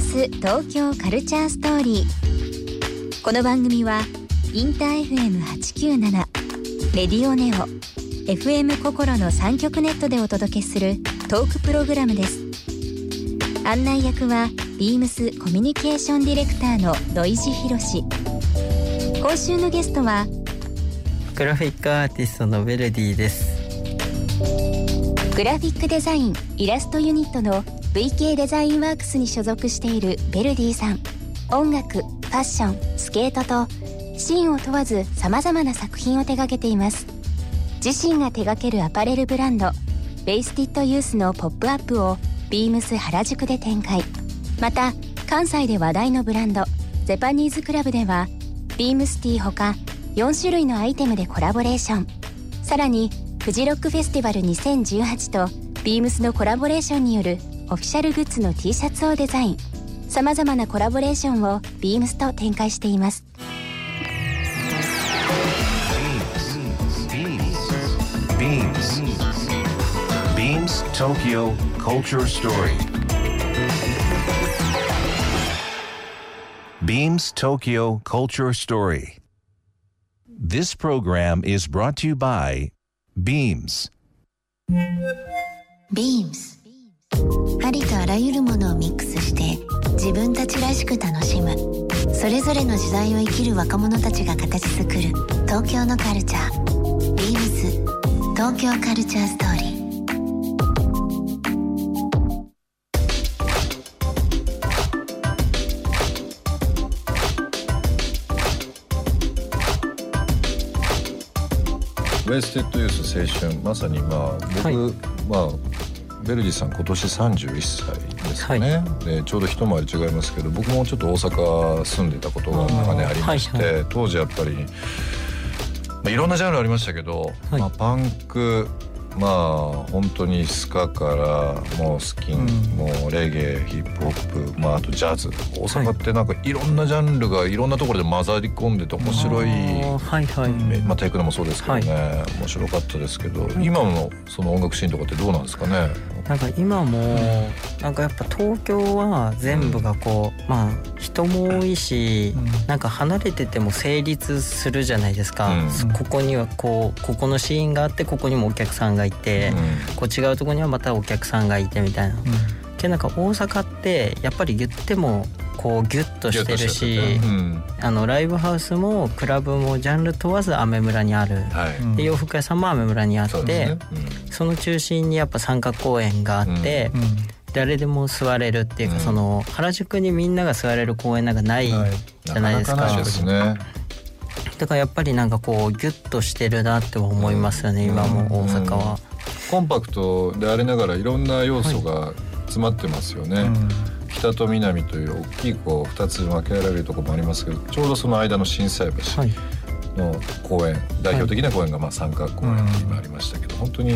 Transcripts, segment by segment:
ムス東京カルチャーストーリー。この番組はインター FM897 レディオネオ FM 心の3極ネットでお届けするトークプログラムです。案内役はビームスコミュニケーションディレクターの土井博志今週のゲストはグラフィックアーティストのベルディです。グラフィックデザインイラストユニットの VK デザインワークスに所属しているベルディさん。音楽ファッションスケートとシーンを問わず様々な作品を手掛けています。自身が手掛けるアパレルブランドベイスティッドユースのポップアップをビームス原宿で展開。また関西で話題のブランドゼパニーズクラブではビームスティーほか4種類のアイテムでコラボレーション。さらにフジロックフェスティバル2018とビームスのコラボレーションによるオフィシャルグッズの T シャツをデザインさまざまなコラボレーションをビームスと展開しています BeamsBeamsBeamsTokyo Culture Story Beams Tokyo Culture Story This program is brought to you by Beams Beams ありとあらゆるものをミックスして自分たちらしく楽しむ。それぞれの時代を生きる若者たちが形作る東京のカルチャー。Beams 東京カルチャーストーリー。ウェステッドユース青春まさにまあ僕、はい。まあベルディさん今年31歳ですかね、でちょうど一回り違いますけど僕もちょっと大阪住んでたことが長年ありまして、はいは当時やっぱり、まあ、いろんなジャンルありましたけど、はい。まあ、パンクまあ本当にスカからもうスキン、もうレゲエヒップホップ、まあ、あとジャズ。大阪ってなんかいろんなジャンルがいろんなところで混ざり込んでて面白い。はいはい、えまあ、テクノもそうですけどね、面白かったですけど今のその音楽シーンとかってどうなんですかね？なんか今もなんかやっぱ東京は全部がこう、まあ人も多いし、なんか離れてても成立するじゃないですか、うん。ここにはこうここのシーンがあってここにもお客さんがいて、こう違うところにはまたお客さんがいてみたいな。けどなんか大阪ってやっぱり言ってもこうギュッとしてるし、うん。あのライブハウスもクラブもジャンル問わずアメ村にある。はい、で洋服屋さんもアメ村にあってそうですね、その中心にやっぱ三角公園があって、誰でも座れるっていうか、うん。その原宿にみんなが座れる公園なんかないじゃないですか,、だからやっぱりなんかこうギュッとしてるなって思いますよね、今も大阪は。コンパクトでありながらいろんな要素が詰まってますよね、北と南という大きいこう2つ分けられるところもありますけどちょうどその間の心斎橋はい。の公園、代表的な公園がまあ三角公園って今ありましたけど、本当に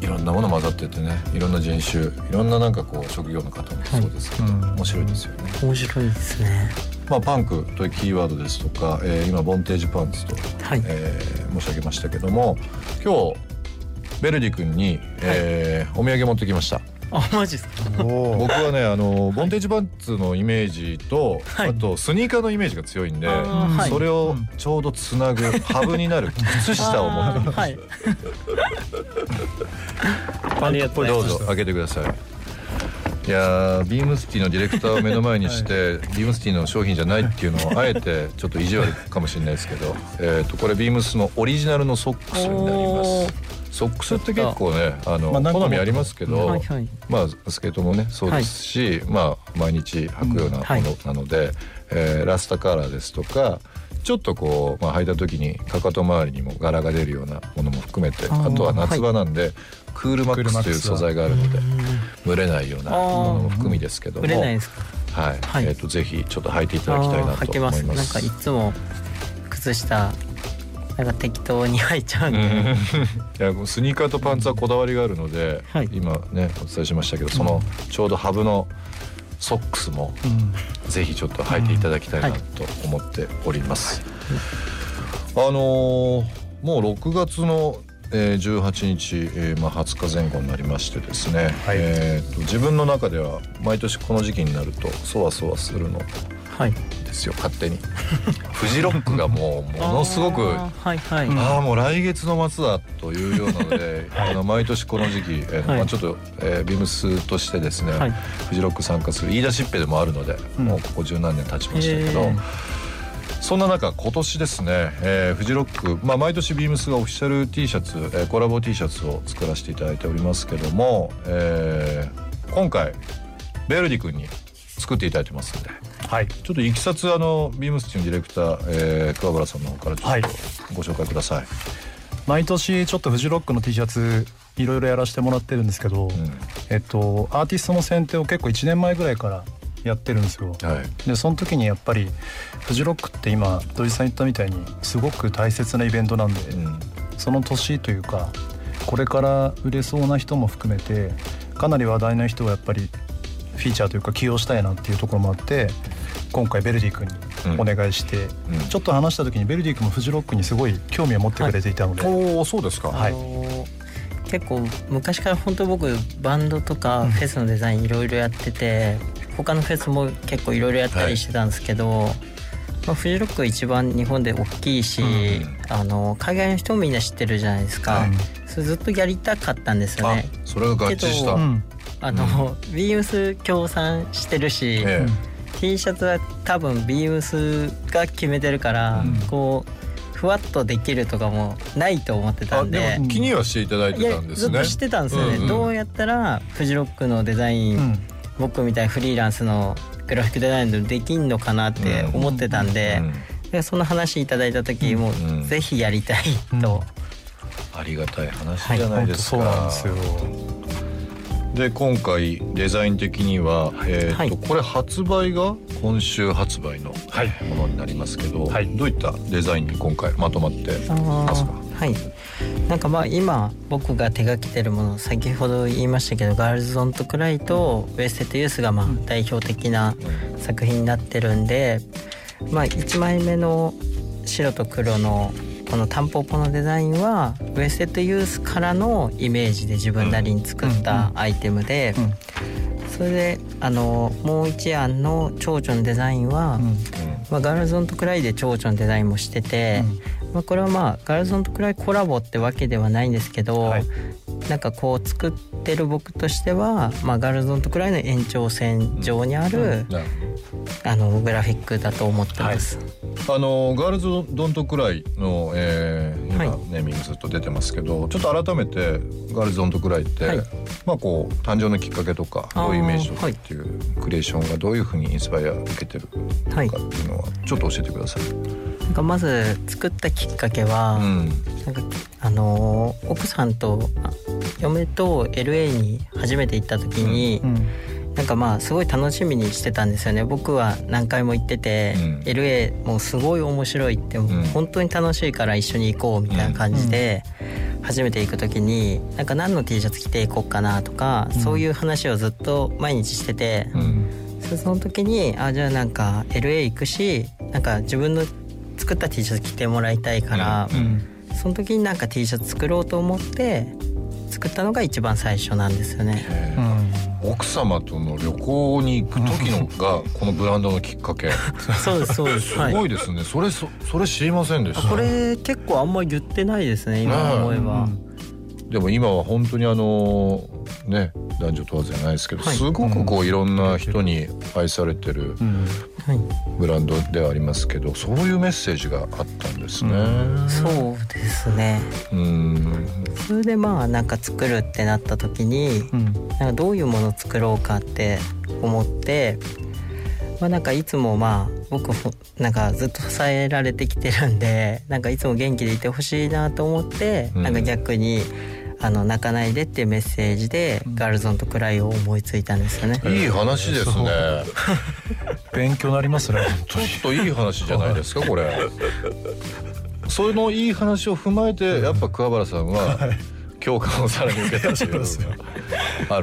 いろんなもの混ざっててねいろんな人種いろんななんかこう職業の方もそうですけど、面白いですよね。面白いですね。まあ、パンクというキーワードですとか、えー今ボンテージパンツと、はい。えー申し上げましたけども今日ベルディ君に、えーお土産持ってきました。あマジですか？僕はねあのボンテージパンツのイメージと、はいあとスニーカーのイメージが強いんで、はいそれをちょうどつなぐハブになる靴下を持ってきました。はい。パンツこれどうぞ開けてください。いやービームスティのディレクターを目の前にして、ビームスティの商品じゃないっていうのをあえてちょっと意地悪かもしれないですけど、えっとこれビームスのオリジナルのソックスになります。ソックスって結構ねあの、まあ好みありますけど、はいはい。まあスケートもねそうですし、まあ毎日履くようなもはい。のなので、えーラスタカラーですとかちょっとこう、まあ、履いた時にかかと周りにも柄が出るようなものも含めてあとは夏場なんで、クールマックスという素材があるので蒸れないようなものも含みですけども。はい、はい。えっ、とぜひちょっと履いていただきたいなと。思います。なんかいつも靴下なんか適当に履いちゃうんで。うん。いやスニーカーとパンツはこだわりがあるので、はい。今ねお伝えしましたけどそのちょうどハブのソックスもぜひちょっと履いていただきたいなと思っております。あのーもう6月のえー、18日、えーまあ、20日前後になりましてですね、はい。えーと自分の中では毎年この時期になるとそわそわするの。はいですよ勝手に。フジロックがもうものすごくあーはいはい、ああもう来月の末だというようなので、あの毎年この時期、えーはい。まあ、ちょっと、えービームスとしてですね、はい。フジロック参加する言い出しっぺでもあるので、うん。もうここ十何年経ちましたけど、へー。そんな中今年ですね、えーフジロック、まあ、毎年ビームスがオフィシャル T シャツ、えーコラボ T シャツを作らせていただいておりますけども、えー今回ベルディ君に作っていただいてますんで。はい。ちょっといきさつあのビームスチームディレクター、えー桑原さんの方からちょはい。っとご紹介ください。毎年ちょっとフジロックの T シャツいろいろやらせてもらってるんですけど、うん。えっとアーティストの選定を結構1年前ぐらいからやってるんですよ。はい。でその時にやっぱりフジロックって今土井さん言ったみたいにすごく大切なイベントなんで、うん。その年というかこれから売れそうな人も含めてかなり話題な人をやっぱりフィーチャーというか起用したいなっていうところもあって今回ベルディ君にお願いして、うん。ちょっと話した時にベルディ君もフジロックにすごい興味を持ってくれていたので、おおそうですか。はい。あの結構昔から本当僕バンドとかフェスのデザインいろいろやってて、他のフェスも結構いろいろやったりしてたんですけど、まあ、フジロックが一番日本で大きいし、うん。あの海外の人もみんな知ってるじゃないですか、はいそれずっとやりたかったんですよあね。それが合致した。けどうん。あの、ビームス協賛してるし、え T シャツは多分ビームスが決めてるから、うん。こうふわっとできるとかもないと思ってえあたんで。でも気にはしていただいてたんですね。ずっと知ってたんですよね、うんうん。どうやったらフジロックのデザイン、うん。僕みたいなフリーランスのグラフィックデザインでできんのかなって思ってたんで,、でその話いただいた時、もうぜひやりたいと、ありがたい話じゃないですか。そうなんですよで今回デザイン的には、えーとはい。これ発売が今週発売のはい。ものになりますけど、はい。どういったデザインに今回まとまってあますか？ーはい。なんかまあ今僕が手がけてるもの先ほど言いましたけど「Girls Don't Cry」と「Wasted Youth」がまあ代表的な作品になってるんでまあ1枚目の白と黒のこのタンポポのデザインは Wasted Youth からのイメージで自分なりに作ったアイテムでうん。それであのもう一案の蝶々のデザインは、うん。まあ、 Girls Don't Cry で蝶々のデザインもしてて、まあ、これはまあ Girls Don't Cry コラボってわけではないんですけど、はい。なんかこう作ってる僕としては、まあ、 Girls Don't Cry の延長線上にある、あのグラフィックだと思ってます。ほどあの Girls Don't Cry の、えー今、はい。ネーミングずっと出てますけどちょっと改めて Girls Don't Cry って、はい。まあこう誕生のきっかけとかどういうイメージとかっていうクリエーションがどういうふうにインスパイア受けてるのはいかっていうのはちょっと教えてください。なんかまず作ったきっかけは、うん。なんかあのー奥さんとあ嫁と LA に初めて行った時に、うんなんかまあすごい楽しみにしてたんですよね。僕は何回も行ってて、うん。LA もうすごい面白いってもううん。本当に楽しいから一緒に行こうみたいな感じで初めて行く時になんか何の T シャツ着ていこうかなとか、そういう話をずっと毎日してて、うん。そその時にあじゃあなんか LA 行くしなんか自分の作った T シャツ着てもらいたいから、うん。その時になんか T シャツ作ろうと思って作ったのが一番最初なんですよね。奥様との旅行に行く時のがこのブランドのきっかけ。そうですそうです。すごいですね、それそそれ知りませんでした？これ結構あんま言ってないですね今思えば。でも今は本当にあのね男女問わずじゃないですけど、はい。すごくこういろんな人に愛されてるブランドではありますけどそういうメッセージがあったんですね。そうですね。うん。それでまあなんか作るってなった時にうん。なんかどういうものを作ろうかって思って。まあ、なんかいつもまあ僕ほなんかずっと支えられてきてるんでなんかいつも元気でいてほしいなと思って、うん。なんか逆にあの泣かないでっていうメッセージで、ガールズオンとクライを思いついたんですよね。いい話ですね。勉強になりますねちょっといい話じゃないですかこれ。そのいい話を踏まえてやっぱ桑原さんは共感をさらに受けたっていうあるんです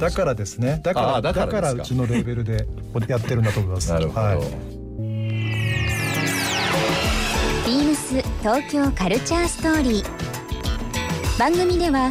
だからですね。だからだだからうちのレーベルでやってるんだと思います。なるほど。はい。ビームス東京カルチャーストーリー。番組では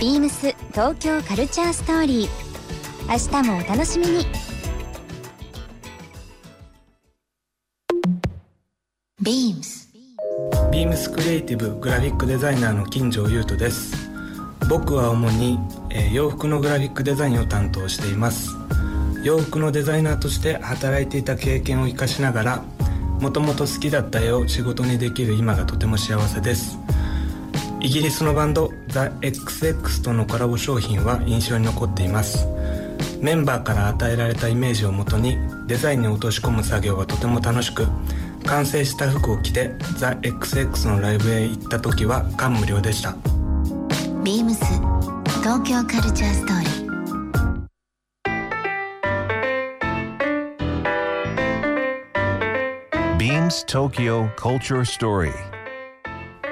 ビームス東京カルチャーストーリー。明日もお楽しみに。ビームス。ビームスクリエイティブグラフィックデザイナーの金城優斗です。僕は主に、え、洋服のグラフィックデザインを担当しています。洋服のデザイナーとして働いていた経験を生かしながらもともと好きだった絵を仕事にできる今がとても幸せです。イギリスのバンド THEXX とのコラボ商品は印象に残っていますメンバーから与えられたイメージをもとにデザインに落とし込む作業がとても楽しく完成した服を着て THEXX のライブへ行った時は感無量でしたビームス東京カルチャーストーリー Beams Tokyo Culture Story.